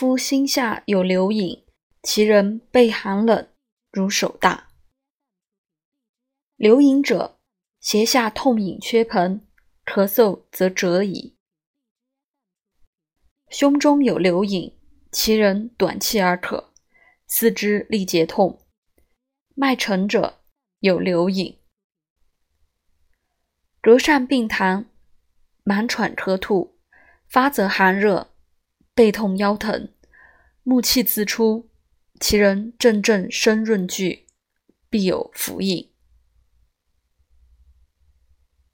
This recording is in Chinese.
夫心下有流隐，其人背寒冷如手大。流隐者，胁下痛饮缺盆，咳嗽则折矣。胸中有流隐，其人短气而渴，四肢力竭痛。脉沉者有流隐。隔扇病痰，满喘咳吐，发则寒热，背痛腰疼，木气自出，其人阵阵声润剧，必有福应。